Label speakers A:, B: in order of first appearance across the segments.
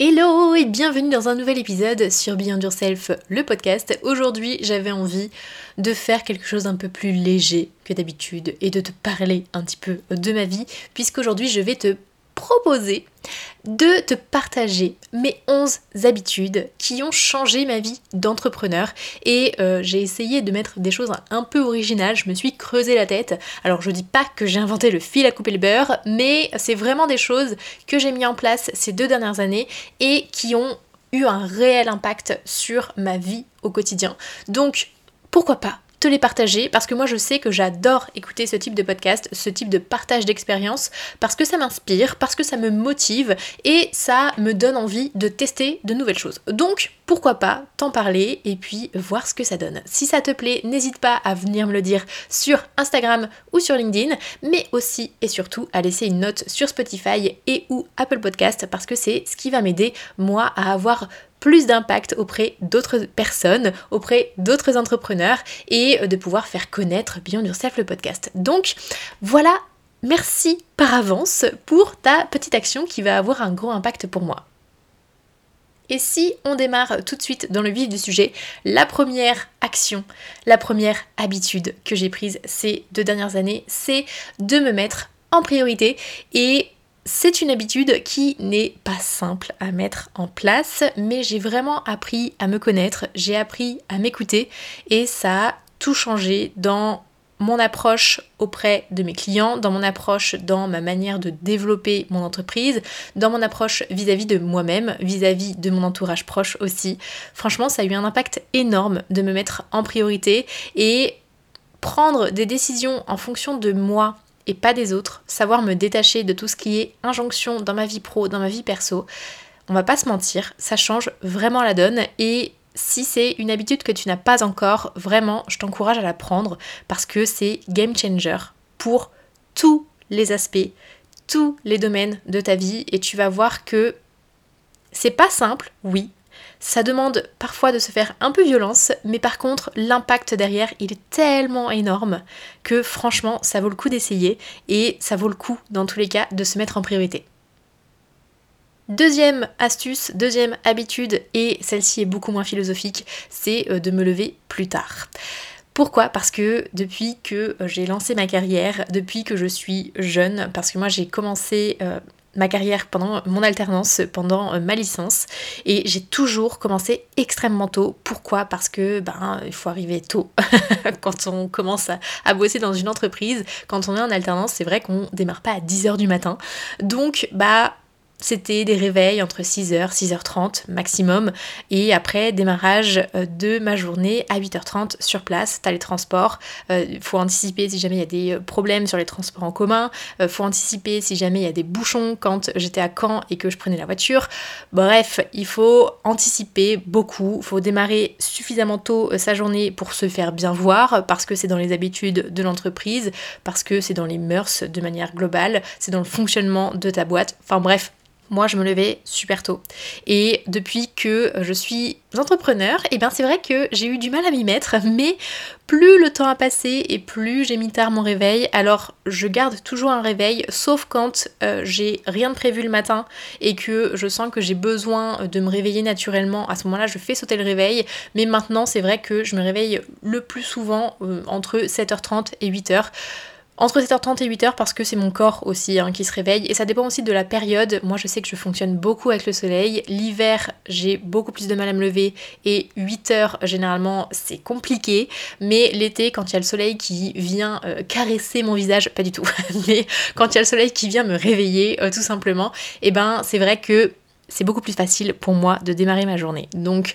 A: Hello et bienvenue dans un nouvel épisode sur Beyond Yourself, le podcast. Aujourd'hui, j'avais envie de faire quelque chose d'un peu plus léger que d'habitude et de te parler un petit peu de ma vie, puisqu'aujourd'hui, je vais te proposer de te partager mes 11 habitudes qui ont changé ma vie d'entrepreneur et euh, j'ai essayé de mettre des choses un peu originales, je me suis creusé la tête. Alors je dis pas que j'ai inventé le fil à couper le beurre, mais c'est vraiment des choses que j'ai mis en place ces deux dernières années et qui ont eu un réel impact sur ma vie au quotidien. Donc pourquoi pas les partager parce que moi je sais que j'adore écouter ce type de podcast, ce type de partage d'expérience parce que ça m'inspire, parce que ça me motive et ça me donne envie de tester de nouvelles choses. Donc pourquoi pas t'en parler et puis voir ce que ça donne. Si ça te plaît, n'hésite pas à venir me le dire sur Instagram ou sur LinkedIn, mais aussi et surtout à laisser une note sur Spotify et ou Apple Podcast parce que c'est ce qui va m'aider moi à avoir plus d'impact auprès d'autres personnes, auprès d'autres entrepreneurs et euh, de pouvoir faire connaître Beyond Yourself le podcast. Donc voilà, merci par avance pour ta petite action qui va avoir un gros impact pour moi. Et si on démarre tout de suite dans le vif du sujet, la première action, la première habitude que j'ai prise ces deux dernières années, c'est de me mettre en priorité et c'est une habitude qui n'est pas simple à mettre en place, mais j'ai vraiment appris à me connaître, j'ai appris à m'écouter et ça a tout changé dans mon approche auprès de mes clients, dans mon approche dans ma manière de développer mon entreprise, dans mon approche vis-à-vis de moi-même, vis-à-vis de mon entourage proche aussi. Franchement, ça a eu un impact énorme de me mettre en priorité et prendre des décisions en fonction de moi et pas des autres, savoir me détacher de tout ce qui est injonction dans ma vie pro, dans ma vie perso, on va pas se mentir, ça change vraiment la donne et si c'est une habitude que tu n'as pas encore, vraiment, je t'encourage à la prendre parce que c'est game changer pour tous les aspects, tous les domaines de ta vie et tu vas voir que c'est pas simple, oui, ça demande parfois de se faire un peu violence, mais par contre, l'impact derrière, il est tellement énorme que franchement, ça vaut le coup d'essayer et ça vaut le coup, dans tous les cas, de se mettre en priorité. Deuxième astuce, deuxième habitude, et celle-ci est beaucoup moins philosophique, c'est euh, de me lever plus tard. Pourquoi? Parce que depuis que euh, j'ai lancé ma carrière, depuis que je suis jeune, parce que moi j'ai commencé euh, ma carrière pendant mon alternance, pendant euh, ma licence. Et j'ai toujours commencé extrêmement tôt. Pourquoi? Parce que ben il faut arriver tôt quand on commence à, bosser dans une entreprise. Quand on est en alternance, c'est vrai qu'on démarre pas à 10h du matin. Donc bah c'était des réveils entre 6h, 6h30 maximum. Et après, démarrage euh, de ma journée à 8h30 sur place. T'as les transports. Euh, faut anticiper si jamais il y a des euh, problèmes sur les transports en commun. Faut anticiper si jamais il y a des bouchons quand j'étais à Caen et que je prenais la voiture. Bref, il faut anticiper beaucoup. Faut démarrer suffisamment tôt sa journée pour se faire bien voir parce que c'est dans les habitudes de l'entreprise, parce que c'est dans les mœurs de manière globale, c'est dans le fonctionnement de ta boîte. Enfin bref, moi, je me levais super tôt. Et depuis que je suis entrepreneur, et eh bien c'est vrai que j'ai eu du mal à m'y mettre, mais plus le temps a passé et plus j'ai mis tard mon réveil, alors je garde toujours un réveil, sauf quand euh, j'ai rien de prévu le matin et que je sens que j'ai besoin de me réveiller naturellement. À ce moment-là, je fais sauter le réveil, mais maintenant, c'est vrai que je me réveille le plus souvent euh, entre 7h30 et 8h entre 7h30 et 8h parce que c'est mon corps aussi hein, qui se réveille et ça dépend aussi de la période. Moi je sais que je fonctionne beaucoup avec le soleil. L'hiver j'ai beaucoup plus de mal à me lever et 8h généralement c'est compliqué. Mais l'été quand il y a le soleil qui vient euh, caresser mon visage, pas du tout, mais quand il y a le soleil qui vient me réveiller euh, tout simplement, eh ben c'est vrai que c'est beaucoup plus facile pour moi de démarrer ma journée. Donc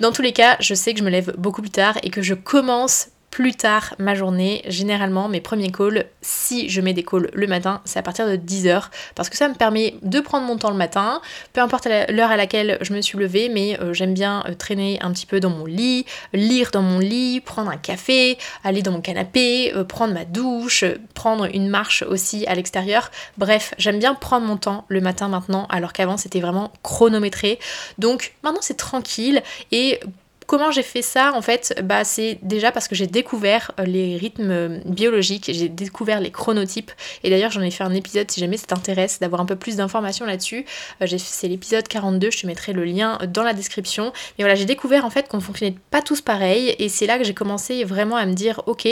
A: dans tous les cas, je sais que je me lève beaucoup plus tard et que je commence plus tard ma journée. Généralement, mes premiers calls, si je mets des calls le matin, c'est à partir de 10h parce que ça me permet de prendre mon temps le matin, peu importe l'heure à laquelle je me suis levée, mais euh, j'aime bien euh, traîner un petit peu dans mon lit, lire dans mon lit, prendre un café, aller dans mon canapé, euh, prendre ma douche, prendre une marche aussi à l'extérieur. Bref, j'aime bien prendre mon temps le matin maintenant alors qu'avant c'était vraiment chronométré. Donc maintenant c'est tranquille et Comment j'ai fait ça en fait bah, C'est déjà parce que j'ai découvert euh, les rythmes euh, biologiques, j'ai découvert les chronotypes et d'ailleurs j'en ai fait un épisode si jamais ça t'intéresse d'avoir un peu plus d'informations là-dessus. Euh, c'est l'épisode 42, je te mettrai le lien dans la description. Mais voilà, j'ai découvert en fait qu'on fonctionnait pas tous pareil et c'est là que j'ai commencé vraiment à me dire ok,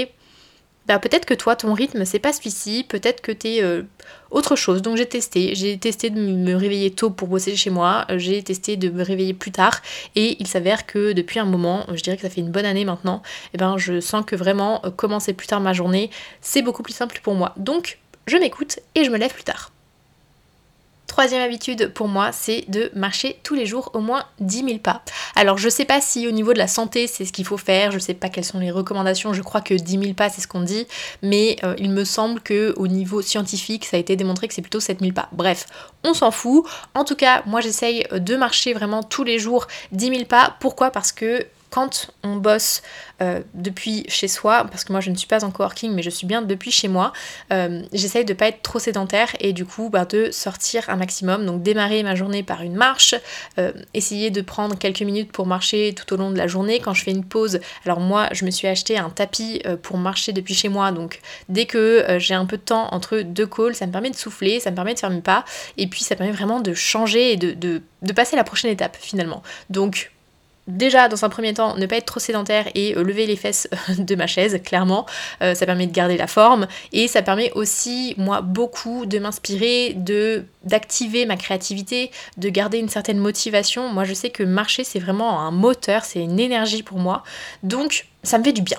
A: bah peut-être que toi ton rythme c'est pas celui-ci, peut-être que t'es euh, autre chose. Donc j'ai testé, j'ai testé de me réveiller tôt pour bosser chez moi, j'ai testé de me réveiller plus tard et il s'avère que depuis un moment, je dirais que ça fait une bonne année maintenant, et eh ben je sens que vraiment euh, commencer plus tard ma journée, c'est beaucoup plus simple pour moi. Donc je m'écoute et je me lève plus tard. Troisième habitude pour moi, c'est de marcher tous les jours au moins 10 000 pas. Alors je sais pas si au niveau de la santé c'est ce qu'il faut faire, je sais pas quelles sont les recommandations, je crois que 10 000 pas c'est ce qu'on dit, mais euh, il me semble que au niveau scientifique ça a été démontré que c'est plutôt 7 000 pas. Bref, on s'en fout. En tout cas, moi j'essaye de marcher vraiment tous les jours 10 000 pas. Pourquoi? Parce que quand on bosse euh, depuis chez soi, parce que moi je ne suis pas en coworking, mais je suis bien depuis chez moi, euh, j'essaye de pas être trop sédentaire et du coup bah, de sortir un maximum. Donc démarrer ma journée par une marche, euh, essayer de prendre quelques minutes pour marcher tout au long de la journée. Quand je fais une pause, alors moi je me suis acheté un tapis pour marcher depuis chez moi, donc dès que j'ai un peu de temps entre deux calls, ça me permet de souffler, ça me permet de faire mes pas, et puis ça permet vraiment de changer et de, de passer à la prochaine étape finalement. Donc déjà dans un premier temps ne pas être trop sédentaire et euh, lever les fesses de ma chaise clairement. Euh, ça permet de garder la forme et ça permet aussi moi beaucoup de m'inspirer de d'activer ma créativité de garder une certaine motivation. Moi je sais que marcher c'est vraiment un moteur c'est une énergie pour moi. Donc ça me fait du bien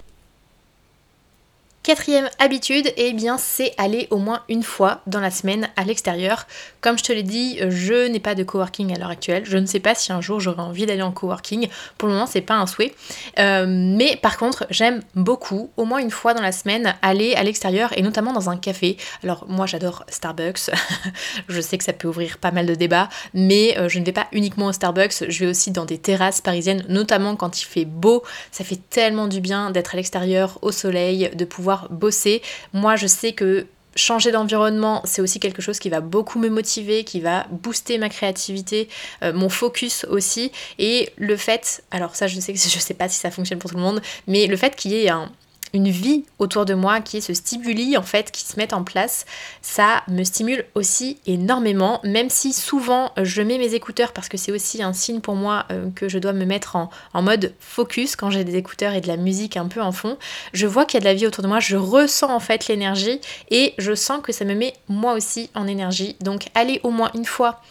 A: Quatrième habitude, eh bien c'est aller au moins une fois dans la semaine à l'extérieur. Comme je te l'ai dit, je n'ai pas de coworking à l'heure actuelle. Je ne sais pas si un jour j'aurai envie d'aller en coworking. Pour le moment, c'est pas un souhait. Euh, mais par contre, j'aime beaucoup, au moins une fois dans la semaine, aller à l'extérieur et notamment dans un café. Alors moi, j'adore Starbucks. je sais que ça peut ouvrir pas mal de débats, mais euh, je ne vais pas uniquement au Starbucks. Je vais aussi dans des terrasses parisiennes, notamment quand il fait beau. Ça fait tellement du bien d'être à l'extérieur, au soleil, de pouvoir bosser. Moi, je sais que changer d'environnement, c'est aussi quelque chose qui va beaucoup me motiver, qui va booster ma créativité, euh, mon focus aussi. Et le fait, alors ça je sais que je sais pas si ça fonctionne pour tout le monde, mais le fait qu'il y ait un, une vie autour de moi, qui est ce stimuli en fait qui se met en place, ça me stimule aussi énormément, même si souvent je mets mes écouteurs parce que c'est aussi un signe pour moi euh, que je dois me mettre en, mode focus quand j'ai des écouteurs et de la musique un peu en fond. Je vois qu'il y a de la vie autour de moi, je ressens en fait l'énergie et je sens que ça me met moi aussi en énergie. Donc aller au moins une fois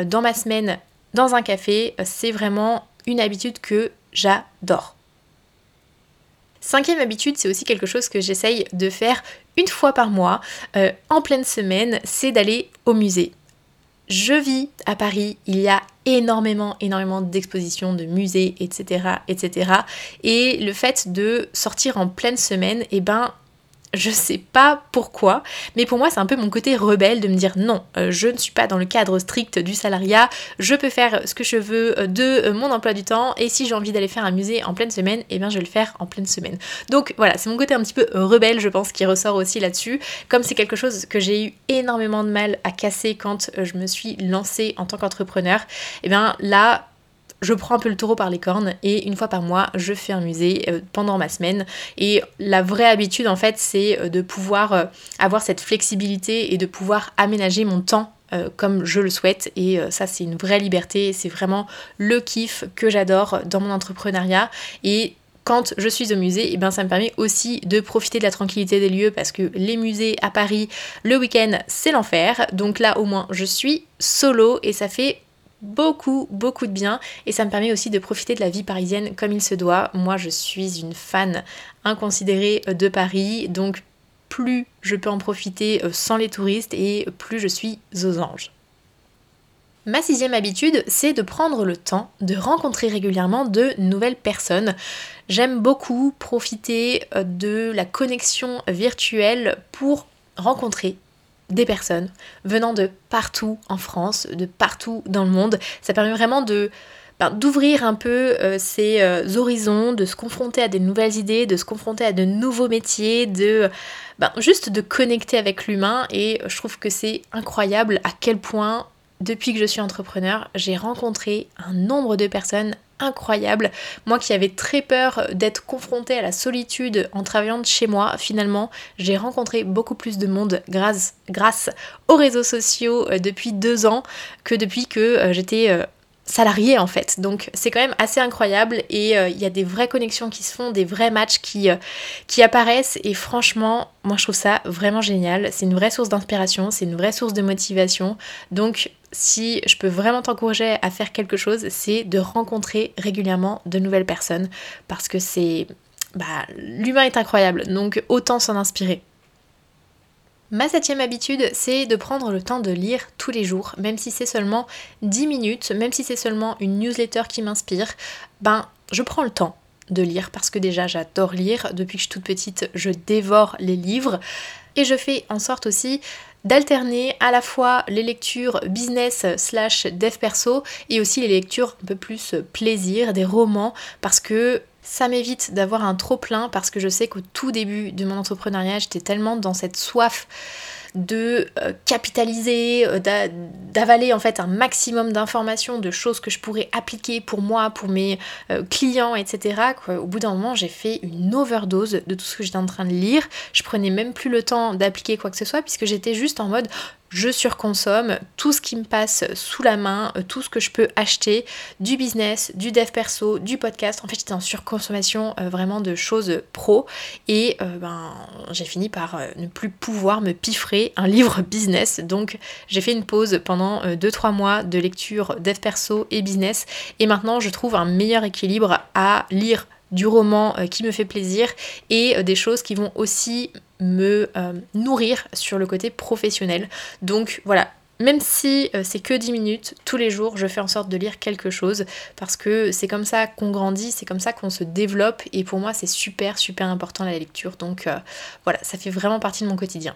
A: euh, dans ma semaine dans un café, euh, c'est vraiment une habitude que j'adore. Cinquième habitude, c'est aussi quelque chose que j'essaye de faire une fois par mois, euh, en pleine semaine, c'est d'aller au musée. Je vis à Paris, il y a énormément, énormément d'expositions, de musées, etc., etc. Et le fait de sortir en pleine semaine, eh ben, je sais pas pourquoi, mais pour moi c'est un peu mon côté rebelle de me dire non, euh, je ne suis pas dans le cadre strict du salariat, je peux faire ce que je veux euh, de euh, mon emploi du temps. Et si j'ai envie d'aller faire un musée en pleine semaine, et eh bien je vais le faire en pleine semaine. Donc voilà, c'est mon côté un petit peu rebelle je pense qui ressort aussi là-dessus, comme c'est quelque chose que j'ai eu énormément de mal à casser quand je me suis lancée en tant qu'entrepreneur, et eh bien là je prends un peu le taureau par les cornes et une fois par mois, je fais un musée euh, pendant ma semaine. Et la vraie habitude, en fait, c'est euh, de pouvoir euh, avoir cette flexibilité et de pouvoir aménager mon temps comme je le souhaite et ça c'est une vraie liberté, c'est vraiment le kiff que j'adore dans mon entrepreneuriat et quand je suis au musée, et eh ben ça me permet aussi de profiter de la tranquillité des lieux parce que les musées à Paris le week-end c'est l'enfer. Donc là au moins je suis solo et ça fait beaucoup, beaucoup de bien et ça me permet aussi de profiter de la vie parisienne comme il se doit. Moi, je suis une fan inconsidérée de Paris, donc plus je peux en profiter euh, sans les touristes et plus je suis aux anges. Ma sixième habitude, c'est de prendre le temps de rencontrer régulièrement de nouvelles personnes. J'aime beaucoup profiter euh, de la connexion virtuelle pour rencontrer des personnes venant de partout en France, de partout dans le monde. Ça permet vraiment de ben, d'ouvrir un peu euh, ses euh, horizons, de se confronter à des nouvelles idées, de se confronter à de nouveaux métiers, de ben, juste de connecter avec l'humain et je trouve que c'est incroyable à quel point depuis que je suis entrepreneur, j'ai rencontré un nombre de personnes incroyables. Moi qui avais très peur d'être confrontée à la solitude en travaillant de chez moi, finalement, j'ai rencontré beaucoup plus de monde grâce, grâce aux réseaux sociaux euh, depuis deux ans que depuis que euh, j'étais euh, salariés en fait. Donc c'est quand même assez incroyable et euh, il y a des vraies connexions qui se font, des vrais matchs qui, euh, qui apparaissent et franchement, moi je trouve ça vraiment génial. C'est une vraie source d'inspiration, c'est une vraie source de motivation. Donc si je peux vraiment t'encourager à faire quelque chose, c'est de rencontrer régulièrement de nouvelles personnes parce que c'est... Bah, l'humain est incroyable, donc autant s'en inspirer. Ma septième habitude, c'est de prendre le temps de lire tous les jours, même si c'est seulement 10 minutes, même si c'est seulement une newsletter qui m'inspire, ben je prends le temps de lire parce que déjà j'adore lire, depuis que je suis toute petite je dévore les livres. Et je fais en sorte aussi d'alterner à la fois les lectures business slash dev perso et aussi les lectures un peu plus plaisir, des romans, parce que ça m'évite d'avoir un trop plein parce que je sais qu'au tout début de mon entrepreneuriat, j'étais tellement dans cette soif de euh, capitaliser, euh, d'avaler en fait un maximum d'informations, de choses que je pourrais appliquer pour moi, pour mes euh, clients, etc. Au bout d'un moment, j'ai fait une overdose de tout ce que j'étais en train de lire. Je prenais même plus le temps d'appliquer quoi que ce soit puisque j'étais juste en mode je surconsomme tout ce qui me passe sous la main, euh, tout ce que je peux acheter, du business, du dev perso, du podcast. En fait, j'étais en surconsommation euh, vraiment de choses pro et euh, ben, j'ai fini par ne plus pouvoir me piffrer un livre business. Donc, j'ai fait une pause pendant 2-3 mois de lecture dev perso et business et maintenant, je trouve un meilleur équilibre à lire du roman qui me fait plaisir et des choses qui vont aussi me euh, nourrir sur le côté professionnel. Donc voilà, même si euh, c'est que 10 minutes, tous les jours, je fais en sorte de lire quelque chose parce que c'est comme ça qu'on grandit, c'est comme ça qu'on se développe et pour moi c'est super super important la lecture. Donc euh, voilà, ça fait vraiment partie de mon quotidien.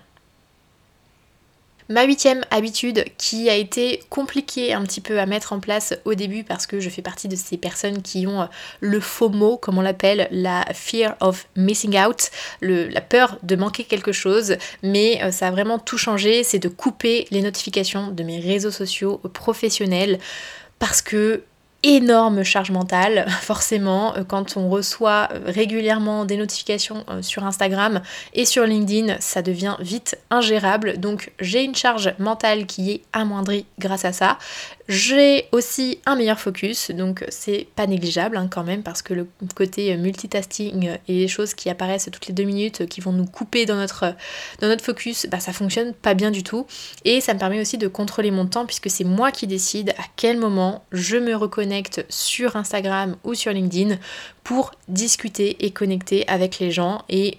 A: Ma huitième habitude qui a été compliquée un petit peu à mettre en place au début parce que je fais partie de ces personnes qui ont euh, le FOMO, comme on l'appelle, la fear of missing out, la peur de manquer quelque chose, mais euh, ça a vraiment tout changé, c'est de couper les notifications de mes réseaux sociaux professionnels parce que énorme charge mentale, forcément, euh, quand on reçoit euh, régulièrement des notifications euh, sur Instagram et sur LinkedIn, ça devient vite ingérable. Donc j'ai une charge mentale qui est amoindrie grâce à ça. J'ai aussi un meilleur focus, donc c'est pas négligeable hein, quand même, parce que le côté multitasking et les choses qui apparaissent toutes les deux minutes, qui vont nous couper dans notre, dans notre focus, bah, ça fonctionne pas bien du tout. Et ça me permet aussi de contrôler mon temps, puisque c'est moi qui décide à quel moment je me reconnecte sur Instagram ou sur LinkedIn pour discuter et connecter avec les gens. Et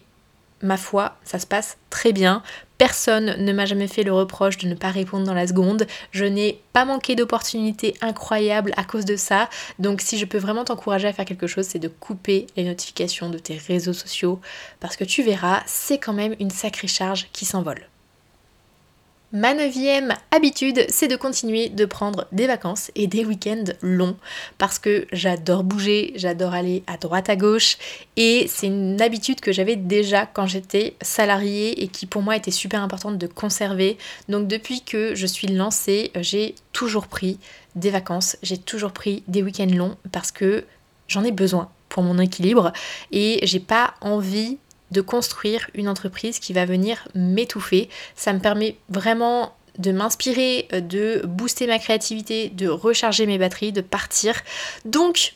A: ma foi, ça se passe très bien. Personne ne m'a jamais fait le reproche de ne pas répondre dans la seconde. Je n'ai pas manqué d'opportunités incroyables à cause de ça. Donc si je peux vraiment t'encourager à faire quelque chose, c'est de couper les notifications de tes réseaux sociaux. Parce que tu verras, c'est quand même une sacrée charge qui s'envole. Ma neuvième habitude, c'est de continuer de prendre des vacances et des week-ends longs. Parce que j'adore bouger, j'adore aller à droite à gauche. Et c'est une habitude que j'avais déjà quand j'étais salariée et qui pour moi était super importante de conserver. Donc depuis que je suis lancée, j'ai toujours pris des vacances, j'ai toujours pris des week-ends longs parce que j'en ai besoin pour mon équilibre. Et j'ai pas envie de construire une entreprise qui va venir m'étouffer. Ça me permet vraiment de m'inspirer, euh, de booster ma créativité, de recharger mes batteries, de partir. Donc,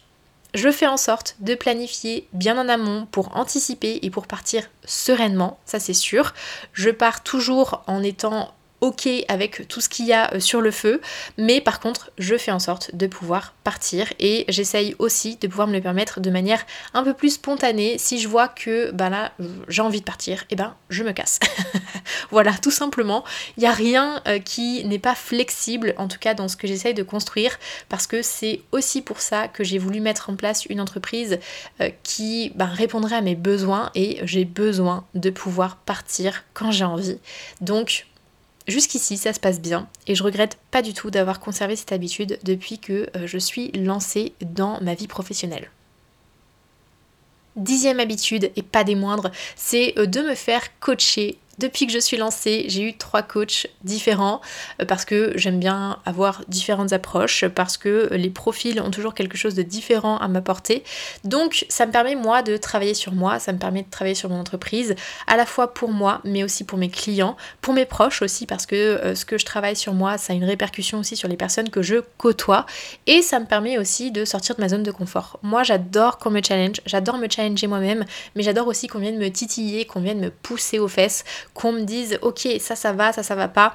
A: je fais en sorte de planifier bien en amont pour anticiper et pour partir sereinement, ça c'est sûr. Je pars toujours en étant ok avec tout ce qu'il y a euh, sur le feu, mais par contre je fais en sorte de pouvoir partir et j'essaye aussi de pouvoir me le permettre de manière un peu plus spontanée. Si je vois que bah là j'ai envie de partir, eh ben je me casse. voilà, tout simplement. Il n'y a rien euh, qui n'est pas flexible, en tout cas dans ce que j'essaye de construire, parce que c'est aussi pour ça que j'ai voulu mettre en place une entreprise euh, qui bah, répondrait à mes besoins et j'ai besoin de pouvoir partir quand j'ai envie. Donc Jusqu'ici, ça se passe bien et je regrette pas du tout d'avoir conservé cette habitude depuis que euh, je suis lancée dans ma vie professionnelle. Dixième habitude, et pas des moindres, c'est euh, de me faire coacher depuis que je suis lancée, j'ai eu trois coachs différents euh, parce que j'aime bien avoir différentes approches, parce que les profils ont toujours quelque chose de différent à m'apporter. Donc ça me permet moi de travailler sur moi, ça me permet de travailler sur mon entreprise, à la fois pour moi, mais aussi pour mes clients, pour mes proches aussi, parce que euh, ce que je travaille sur moi, ça a une répercussion aussi sur les personnes que je côtoie, et ça me permet aussi de sortir de ma zone de confort. Moi j'adore qu'on me challenge, j'adore me challenger moi-même, mais j'adore aussi qu'on vienne me titiller, qu'on vienne me pousser aux fesses, qu'on me dise ok ça ça va, ça ça va pas.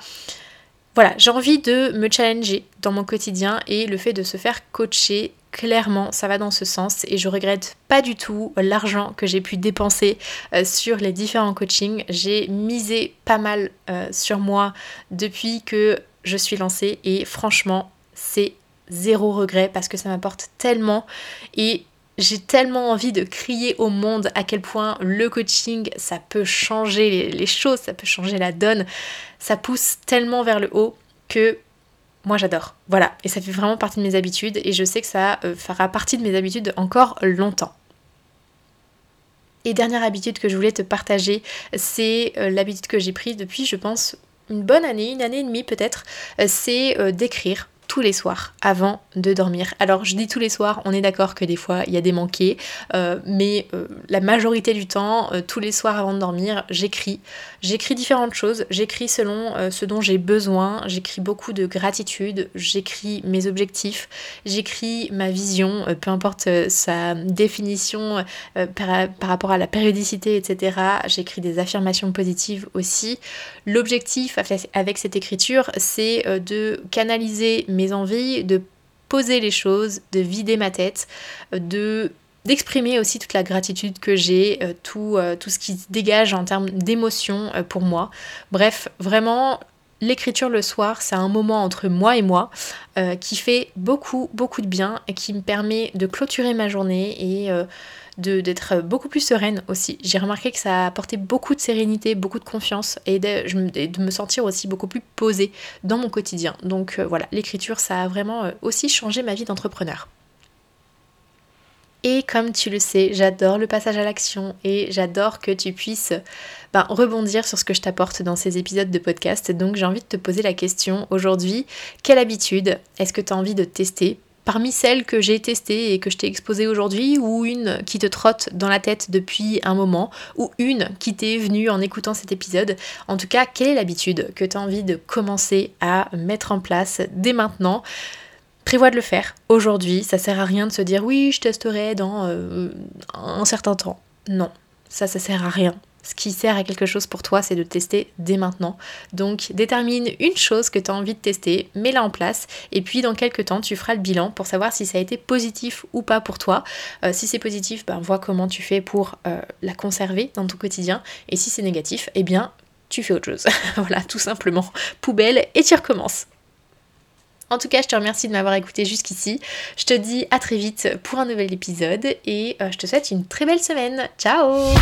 A: Voilà, j'ai envie de me challenger dans mon quotidien et le fait de se faire coacher, clairement, ça va dans ce sens et je regrette pas du tout l'argent que j'ai pu dépenser euh, sur les différents coachings. J'ai misé pas mal euh, sur moi depuis que je suis lancée et franchement, c'est zéro regret parce que ça m'apporte tellement et j'ai tellement envie de crier au monde à quel point le coaching, ça peut changer les, choses, ça peut changer la donne, ça pousse tellement vers le haut que moi j'adore. Voilà, et ça fait vraiment partie de mes habitudes et je sais que ça euh, fera partie de mes habitudes encore longtemps. Et dernière habitude que je voulais te partager, c'est euh, l'habitude que j'ai prise depuis, je pense, une bonne année, une année et demie peut-être, euh, c'est d'écrire les soirs avant de dormir. Alors je dis tous les soirs, on est d'accord que des fois il y a des manqués, euh, mais euh, la majorité du temps, euh, tous les soirs avant de dormir, j'écris. J'écris différentes choses, j'écris selon ce dont j'ai besoin, j'écris beaucoup de gratitude, j'écris mes objectifs, j'écris ma vision, peu importe sa définition par rapport à la périodicité, etc. J'écris des affirmations positives aussi. L'objectif avec cette écriture, c'est de canaliser mes envies, de poser les choses, de vider ma tête, de d'exprimer aussi toute la gratitude que j'ai, euh, tout, euh, tout ce qui dégage en termes d'émotion euh, pour moi. Bref, vraiment, l'écriture le soir, c'est un moment entre moi et moi qui fait beaucoup, beaucoup de bien et qui me permet de clôturer ma journée et d'être beaucoup plus sereine aussi. J'ai remarqué que ça a apporté beaucoup de sérénité, beaucoup de confiance et de, me sentir aussi beaucoup plus posée dans mon quotidien. Donc euh, voilà, l'écriture, ça a vraiment euh, aussi changé ma vie d'entrepreneur. Et comme tu le sais, j'adore le passage à l'action et j'adore que tu puisses ben, rebondir sur ce que je t'apporte dans ces épisodes de podcast. Donc j'ai envie de te poser la question aujourd'hui, quelle habitude est-ce que tu as envie de tester parmi celles que j'ai testées et que je t'ai exposées aujourd'hui, ou une qui te trotte dans la tête depuis un moment, ou une qui t'est venue en écoutant cet épisode. En tout cas, quelle est l'habitude que tu as envie de commencer à mettre en place dès maintenant? Prévois de le faire aujourd'hui, ça sert à rien de se dire oui, je testerai dans euh, un certain temps. Non, ça, ça sert à rien. Ce qui sert à quelque chose pour toi, c'est de tester dès maintenant. Donc détermine une chose que tu as envie de tester, mets-la en place, et puis dans quelques temps, tu feras le bilan pour savoir si ça a été positif ou pas pour toi. Euh, si c'est positif, ben, vois comment tu fais pour euh, la conserver dans ton quotidien, et si c'est négatif, eh bien tu fais autre chose. voilà, tout simplement. Poubelle, et tu recommences. En tout cas, je te remercie de m'avoir écouté jusqu'ici. Je te dis à très vite pour un nouvel épisode et euh, je te souhaite une très belle semaine. Ciao